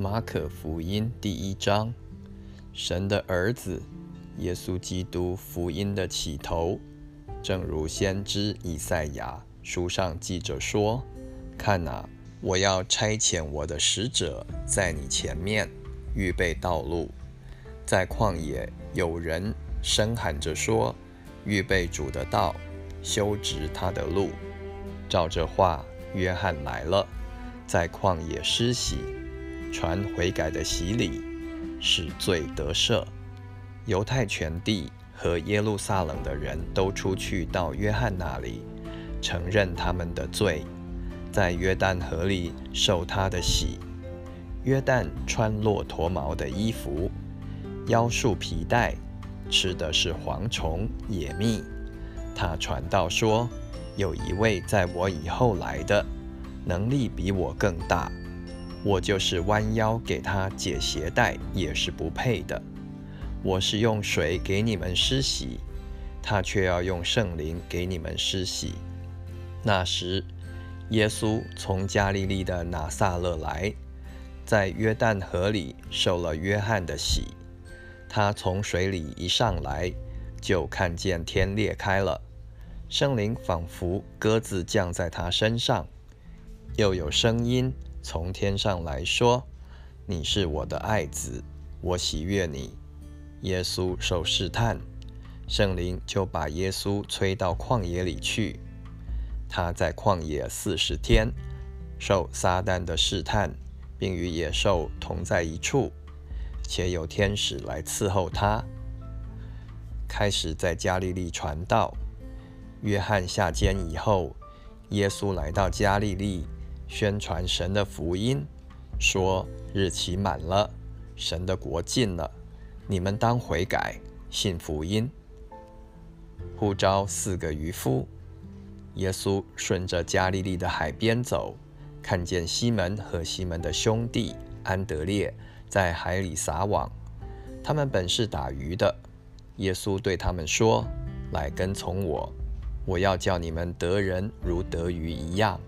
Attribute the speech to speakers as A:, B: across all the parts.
A: 马可福音第一章，神的儿子耶稣基督福音的起头，正如先知以赛亚书上记着说：“看哪，我要差遣我的使者在你前面，预备道路。在旷野有人声喊着说：预备主的道，修直他的路。”照这话，约翰来了，在旷野施洗，传悔改的洗礼，使罪得赦。犹太全地和耶路撒冷的人都出去到约翰那里，承认他们的罪，在约旦河里受他的洗。约旦穿骆驼毛的衣服，腰束皮带，吃的是蝗虫野蜜。他传道说。有一位在我以后来的，能力比我更大，我就是弯腰给他解鞋带也是不配的。我是用水给你们施洗，他却要用圣灵给你们施洗。那时，耶稣从加利利的拿撒勒来，在约旦河里受了约翰的洗。他从水里一上来，就看见天裂开了。圣灵仿佛鸽子降在他身上，又有声音从天上来说：“你是我的爱子，我喜悦你。”耶稣受试探，圣灵就把耶稣催到旷野里去。他在旷野四十天，受撒旦的试探，并与野兽同在一处，且有天使来伺候他。开始在加利利传道。约翰下监以后，耶稣来到加利利，宣传神的福音，说：“日期满了，神的国近了，你们当悔改，信福音。”呼召四个渔夫，耶稣顺着加利利的海边走，看见西门和西门的兄弟安德烈在海里撒网，他们本是打鱼的。耶稣对他们说：“来跟从我。”我要叫你们得人如得鱼一样，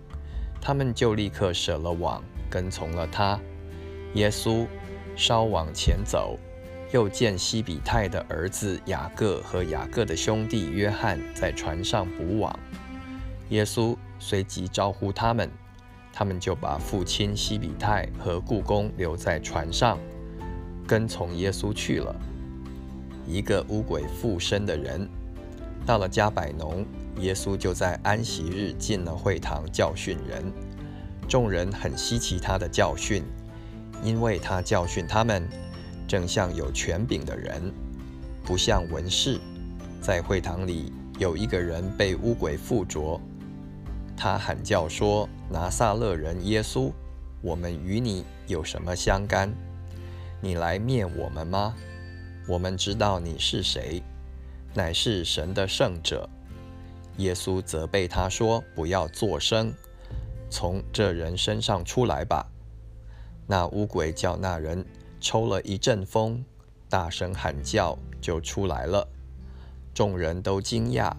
A: 他们就立刻舍了网，跟从了他。耶稣稍往前走，又见西比泰的儿子雅各和雅各的兄弟约翰在船上捕网。耶稣随即招呼他们，他们就把父亲西比泰和故宫留在船上，跟从耶稣去了。一个乌鬼附身的人到了加百农。耶稣就在安息日进了会堂教训人，众人很稀奇他的教训，因为他教训他们，正像有权柄的人，不像文士。在会堂里有一个人被污鬼附着，他喊叫说：“拿撒勒人耶稣，我们与你有什么相干？你来灭我们吗？我们知道你是谁，乃是神的圣者。”耶稣责备他说：“不要作声，从这人身上出来吧。”那乌鬼叫那人抽了一阵风，大声喊叫，就出来了。众人都惊讶，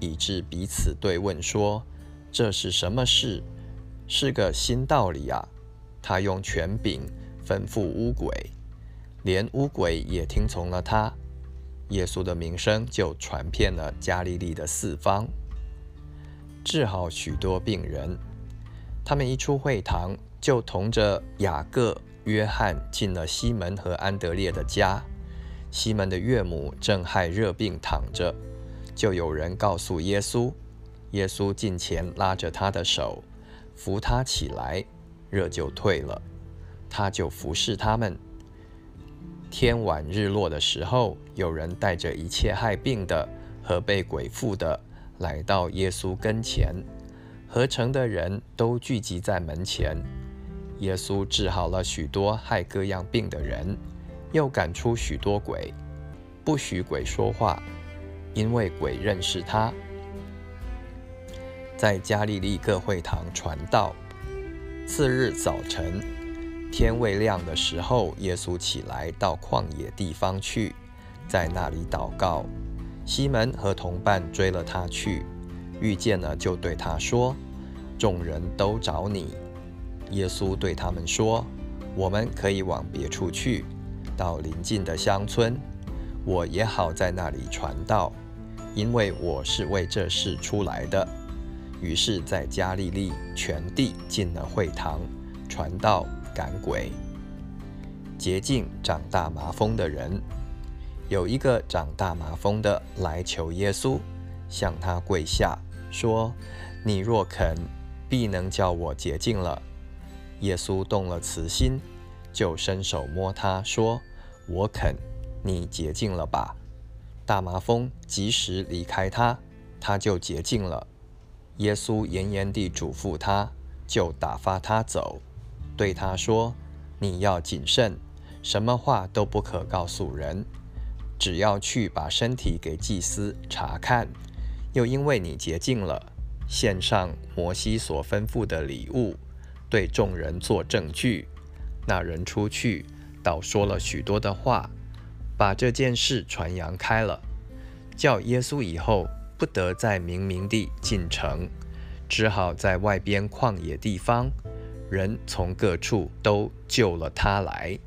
A: 以致彼此对问说：“这是什么事？是个新道理啊！”他用权柄吩咐乌鬼，连乌鬼也听从了他。耶稣的名声就传遍了加利利的四方，治好许多病人。他们一出会堂，就同着雅各、约翰进了西门和安德烈的家。西门的岳母正害热病躺着，就有人告诉耶稣。耶稣近前拉着他的手，扶他起来，热就退了。他就服侍他们。天晚日落的时候，有人带着一切害病的和被鬼附的来到耶稣跟前，合成的人都聚集在门前。耶稣治好了许多害各样病的人，又赶出许多鬼，不许鬼说话，因为鬼认识他。在加利利各会堂传道。次日早晨。天未亮的时候，耶稣起来到旷野地方去，在那里祷告。西门和同伴追了他去，遇见了就对他说：“众人都找你。”耶稣对他们说：“我们可以往别处去，到邻近的乡村，我也好在那里传道，因为我是为这事出来的。于是，在加利利全地进了会堂，传道赶鬼，洁净长大麻风的人。有一个长大麻风的来求耶稣，向他跪下，说：“你若肯，必能叫我洁净了。”耶稣动了慈心，就伸手摸他，说：“我肯，你洁净了吧。”大麻风及时离开他，他就洁净了。耶稣严严地嘱咐他，就打发他走，对他说：“你要谨慎，什么话都不可告诉人，只要去把身体给祭司查看，又因为你洁净了，献上摩西所吩咐的礼物。”对众人做证据，那人出去，倒说了许多的话，把这件事传扬开了，叫耶稣以后不得再明明地进城，只好在外边旷野地方，人从各处都救了他来。